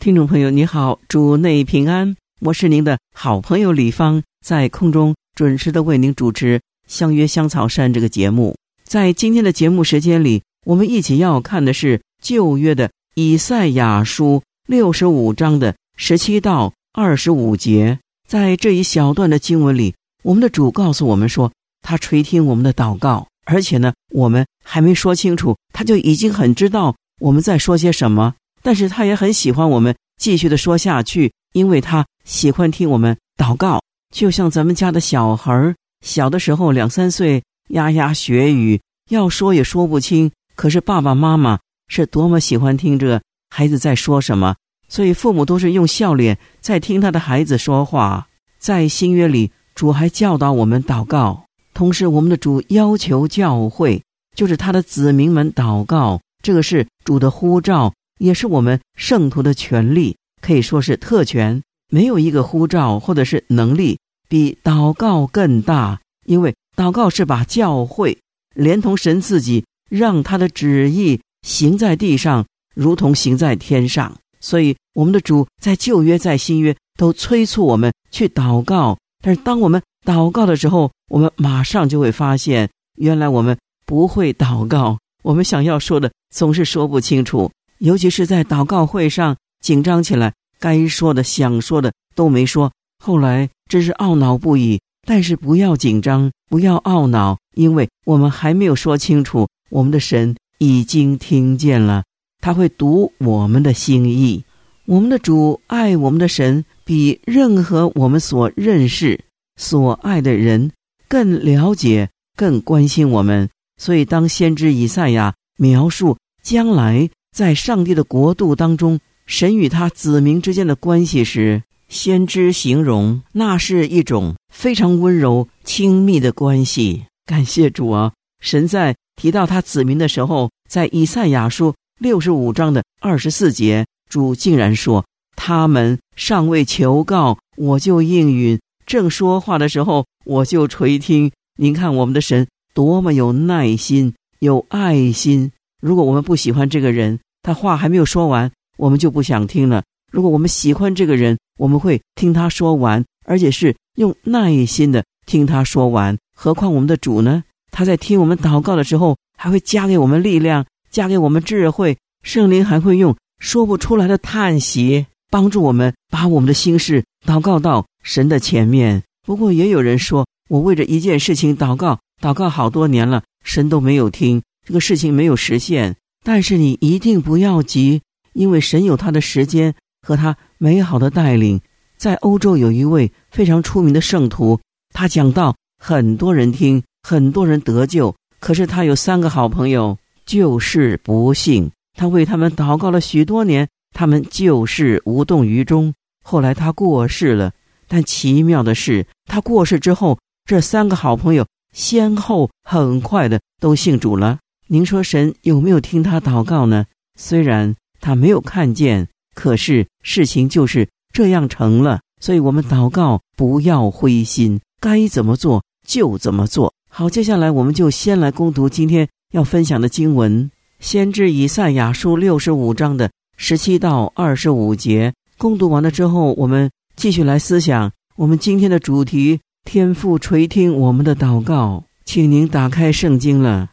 听众朋友，你好，主内平安，我是您的好朋友李芳，在空中准时的为您主持《相约香草山》这个节目。在今天的节目时间里，我们一起要看的是旧约的以赛亚书六十五章的十七到二十五节。在这一小段的经文里，我们的主告诉我们说，他垂听我们的祷告，而且呢，我们还没说清楚，他就已经很知道我们在说些什么。但是他也很喜欢我们继续的说下去，因为他喜欢听我们祷告，就像咱们家的小孩儿，小的时候两三岁，牙牙学语，要说也说不清，可是爸爸妈妈是多么喜欢听着孩子在说什么，所以父母都是用笑脸在听他的孩子说话。在新约里，主还教导我们祷告，同时我们的主要求教会，就是他的子民们祷告，这个是主的呼召。也是我们圣徒的权利，可以说是特权。没有一个呼召或者是能力比祷告更大，因为祷告是把教会连同神自己，让他的旨意行在地上，如同行在天上。所以，我们的主在旧约在新约都催促我们去祷告。但是，当我们祷告的时候，我们马上就会发现，原来我们不会祷告。我们想要说的总是说不清楚。尤其是在祷告会上紧张起来，该说的、想说的都没说，后来真是懊恼不已。但是不要紧张，不要懊恼，因为我们还没有说清楚，我们的神已经听见了，他会读我们的心意。我们的主爱我们的神，比任何我们所认识、所爱的人更了解、更关心我们。所以，当先知以赛亚描述将来，在上帝的国度当中，神与他子民之间的关系时，先知形容那是一种非常温柔、亲密的关系。感谢主啊！神在提到他子民的时候，在以赛亚书六十五章的二十四节，主竟然说：“他们尚未求告，我就应允；正说话的时候，我就垂听。”您看，我们的神多么有耐心、有爱心。如果我们不喜欢这个人，他话还没有说完，我们就不想听了。如果我们喜欢这个人，我们会听他说完，而且是用耐心的听他说完。何况我们的主呢？他在听我们祷告的时候，还会加给我们力量，加给我们智慧。圣灵还会用说不出来的叹息，帮助我们把我们的心事祷告到神的前面。不过也有人说，我为着一件事情祷告，祷告好多年了，神都没有听。这个事情没有实现，但是你一定不要急，因为神有他的时间和他美好的带领。在欧洲有一位非常出名的圣徒，他讲到很多人听，很多人得救，可是他有三个好朋友就是不信。他为他们祷告了许多年，他们就是无动于衷。后来他过世了，但奇妙的是，他过世之后，这三个好朋友先后很快的都信主了。您说神有没有听他祷告呢？虽然他没有看见，可是事情就是这样成了。所以我们祷告不要灰心，该怎么做就怎么做。好，接下来我们就先来攻读今天要分享的经文，先知以赛亚书六十五章的十七到二十五节。攻读完了之后，我们继续来思想我们今天的主题：天父垂听我们的祷告。请您打开圣经了。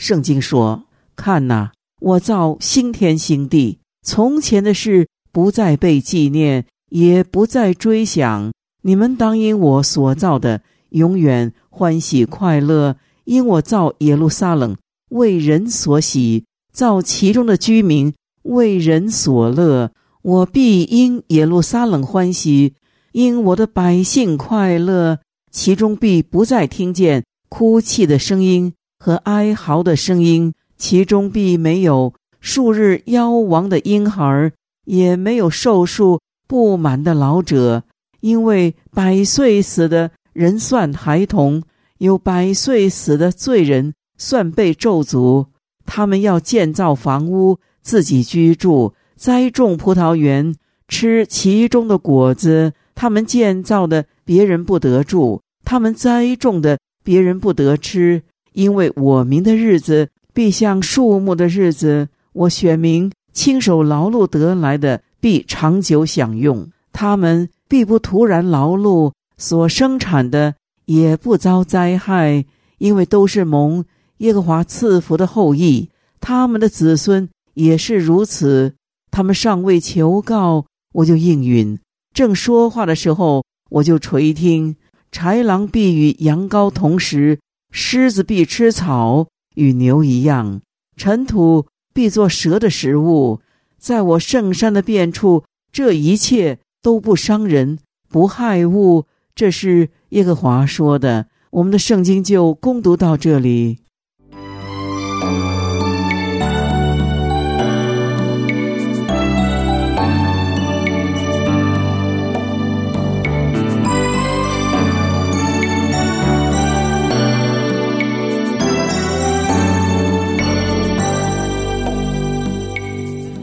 圣经说：“看呐，我造新天新地，从前的事不再被纪念，也不再追想。你们当因我所造的永远欢喜快乐，因我造耶路撒冷为人所喜，造其中的居民为人所乐。我必因耶路撒冷欢喜，因我的百姓快乐，其中必不再听见哭泣的声音。”和哀嚎的声音，其中必没有数日夭亡的婴孩，也没有寿数不满的老者，因为百岁死的人算孩童，有百岁死的罪人算被咒诅。他们要建造房屋，自己居住；栽种葡萄园，吃其中的果子。他们建造的，别人不得住；他们栽种的，别人不得吃。因为我民的日子必像树木的日子，我选民亲手劳碌得来的，必长久享用。他们必不突然劳碌，所生产的也不遭灾害，因为都是蒙。耶和华赐福的后裔，他们的子孙也是如此。他们尚未求告，我就应允；正说话的时候，我就垂听。豺狼必与羊羔同食，狮子必吃草，与牛一样。尘土必做蛇的食物。在我圣山的遍处，这一切都不伤人，不害物。这是耶和华说的。我们的圣经就攻读到这里。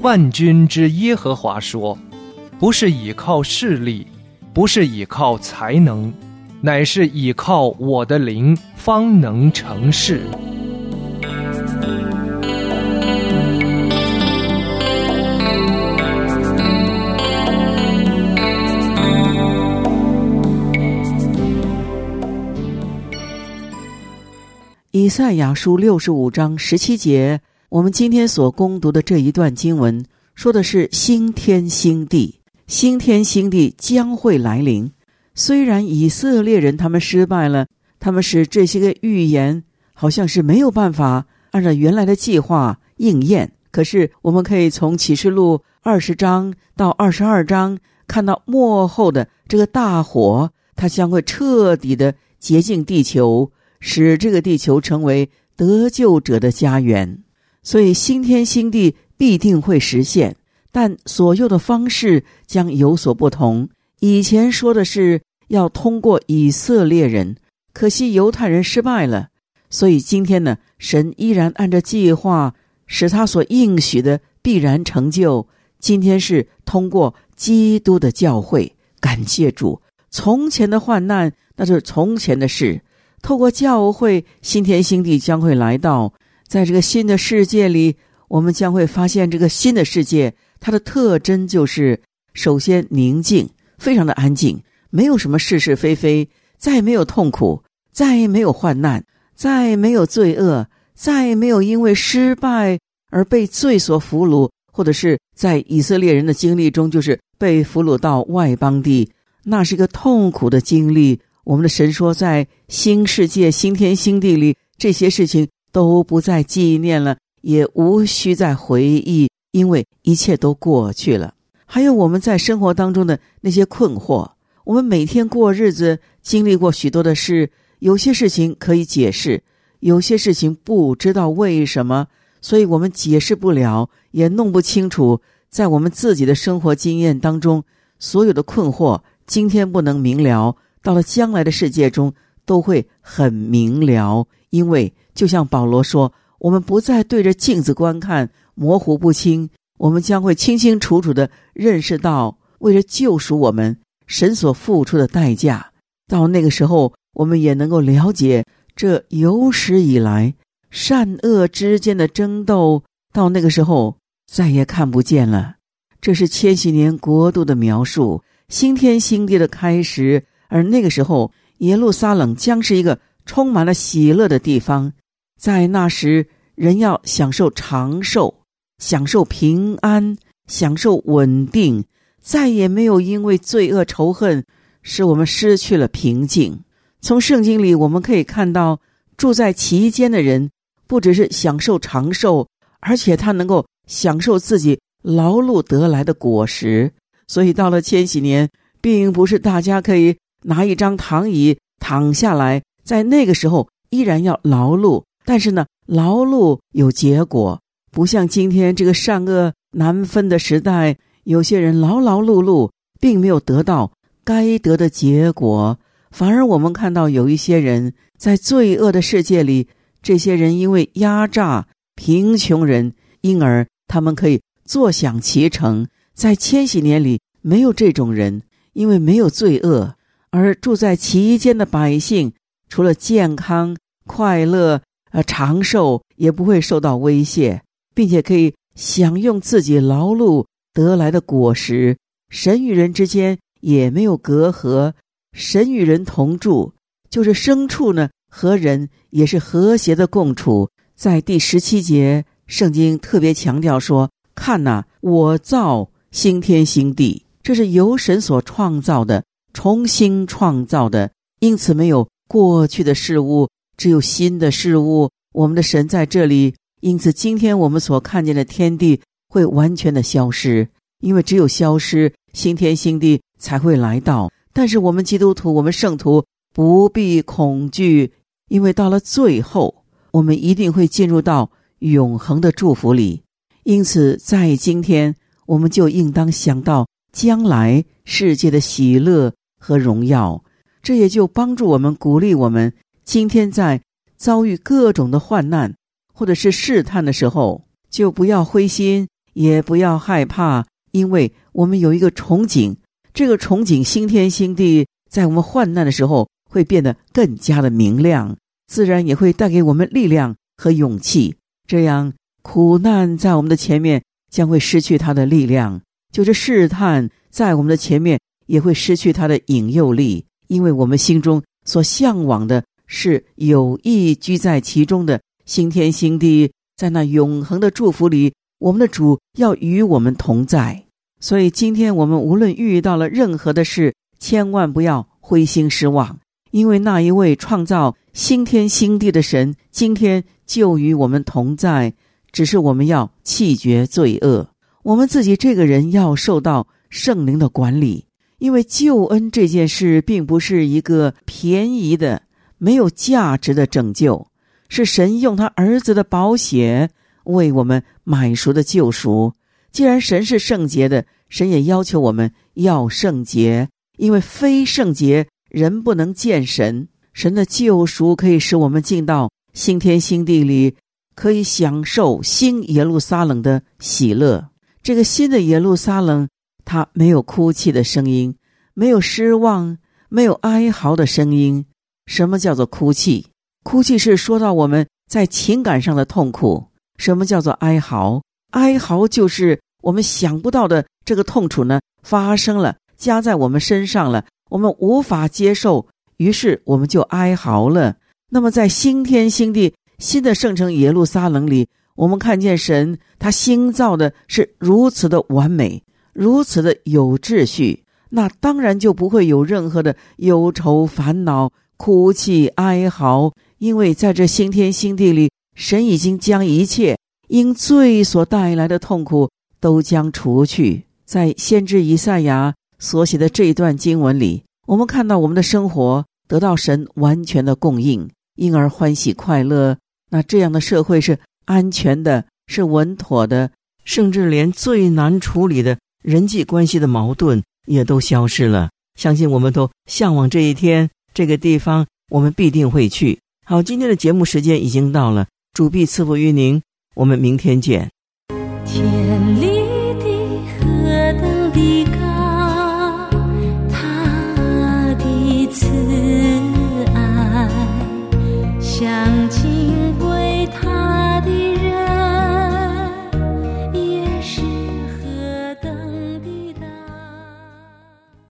万军之耶和华说：“不是倚靠势力，不是倚靠才能，乃是倚靠我的灵，方能成事。”以赛亚书六十五章十七节。我们今天所攻读的这一段经文，说的是新天新地，新天新地将会来临。虽然以色列人他们失败了，他们使这些个预言好像是没有办法按照原来的计划应验。可是我们可以从启示录二十章到二十二章看到幕后的这个大火，它将会彻底的洁净地球，使这个地球成为得救者的家园。所以，新天新地必定会实现，但所用的方式将有所不同。以前说的是要通过以色列人，可惜犹太人失败了。所以今天呢，神依然按照计划，使他所应许的必然成就。今天是通过基督的教会，感谢主。从前的患难，那就是从前的事。透过教会，新天新地将会来到。在这个新的世界里，我们将会发现这个新的世界，它的特征就是：首先宁静，非常的安静，没有什么是是非非，再也没有痛苦，再也没有患难，再也没有罪恶，再也没有因为失败而被罪所俘虏，或者是在以色列人的经历中，就是被俘虏到外邦地，那是一个痛苦的经历。我们的神说，在新世界、新天新地里，这些事情。都不再纪念了，也无需再回忆，因为一切都过去了。还有我们在生活当中的那些困惑，我们每天过日子，经历过许多的事，有些事情可以解释，有些事情不知道为什么，所以我们解释不了，也弄不清楚。在我们自己的生活经验当中，所有的困惑，今天不能明了，到了将来的世界中都会很明了，因为。就像保罗说：“我们不再对着镜子观看，模糊不清。我们将会清清楚楚的认识到，为了救赎我们，神所付出的代价。到那个时候，我们也能够了解这有史以来善恶之间的争斗。到那个时候，再也看不见了。这是千禧年国度的描述，新天新地的开始。而那个时候，耶路撒冷将是一个充满了喜乐的地方。”在那时，人要享受长寿，享受平安，享受稳定，再也没有因为罪恶仇恨使我们失去了平静。从圣经里我们可以看到，住在其间的人不只是享受长寿，而且他能够享受自己劳碌得来的果实。所以到了千禧年，并不是大家可以拿一张躺椅躺下来，在那个时候依然要劳碌。但是呢，劳碌有结果，不像今天这个善恶难分的时代，有些人劳劳碌碌，并没有得到该得的结果，反而我们看到有一些人在罪恶的世界里，这些人因为压榨贫穷人，因而他们可以坐享其成。在千禧年里，没有这种人，因为没有罪恶，而住在其间的百姓，除了健康、快乐、呃长寿，也不会受到威胁，并且可以享用自己劳碌。得来的果实，神与人之间也没有隔阂，神与人同住，就是牲畜呢和人也是和谐的共处。在第十七节，圣经特别强调说：“看呐，我造新天新地，这是由神所创造的，重新创造的，因此没有过去的事物，只有新的事物。我们的神在这里，因此今天我们所看见的天地。”会完全的消失，因为只有消失，新天新地才会来到。但是我们基督徒，我们圣徒不必恐惧，因为到了最后，我们一定会进入到永恒的祝福里。因此，在今天，我们就应当想到将来世界的喜乐和荣耀。这也就帮助我们，鼓励我们，今天在遭遇各种的患难或者是试探的时候，就不要灰心。也不要害怕，因为我们有一个憧憬，这个憧憬新天新地，在我们患难的时候会变得更加的明亮，自然也会带给我们力量和勇气。这样苦难在我们的前面将会失去它的力量，就是试探在我们的前面也会失去它的引诱力，因为我们心中所向往的是有意居在其中的新天新地，在那永恒的祝福里。我们的主要与我们同在，所以今天我们无论遇到了任何的事，千万不要灰心失望，因为那一位创造新天新地的神，今天就与我们同在。只是我们要弃绝罪恶，我们自己这个人要受到圣灵的管理，因为救恩这件事并不是一个便宜的、没有价值的拯救，是神用他儿子的宝血。为我们买赎的救赎，既然神是圣洁的，神也要求我们要圣洁，因为非圣洁人不能见神。神的救赎可以使我们进到新天新地里，可以享受新耶路撒冷的喜乐。这个新的耶路撒冷，他没有哭泣的声音，没有失望，没有哀嚎的声音。什么叫做哭泣？哭泣是说到我们在情感上的痛苦。什么叫做哀嚎？哀嚎就是我们想不到的这个痛楚呢，发生了，加在我们身上了，我们无法接受，于是我们就哀嚎了。那么，在新天新地、新的圣城耶路撒冷里，我们看见神他新造的是如此的完美，如此的有秩序，那当然就不会有任何的忧愁、烦恼、哭泣、哀嚎，因为在这新天新地里。神已经将一切因罪所带来的痛苦都将除去。在先知以赛亚所写的这一段经文里，我们看到我们的生活得到神完全的供应，因而欢喜快乐。那这样的社会是安全的，是稳妥的，甚至连最难处理的人际关系的矛盾也都消失了。相信我们都向往这一天，这个地方我们必定会去。好，今天的节目时间已经到了。主必赐福于您，我们明天见。天里的何等的。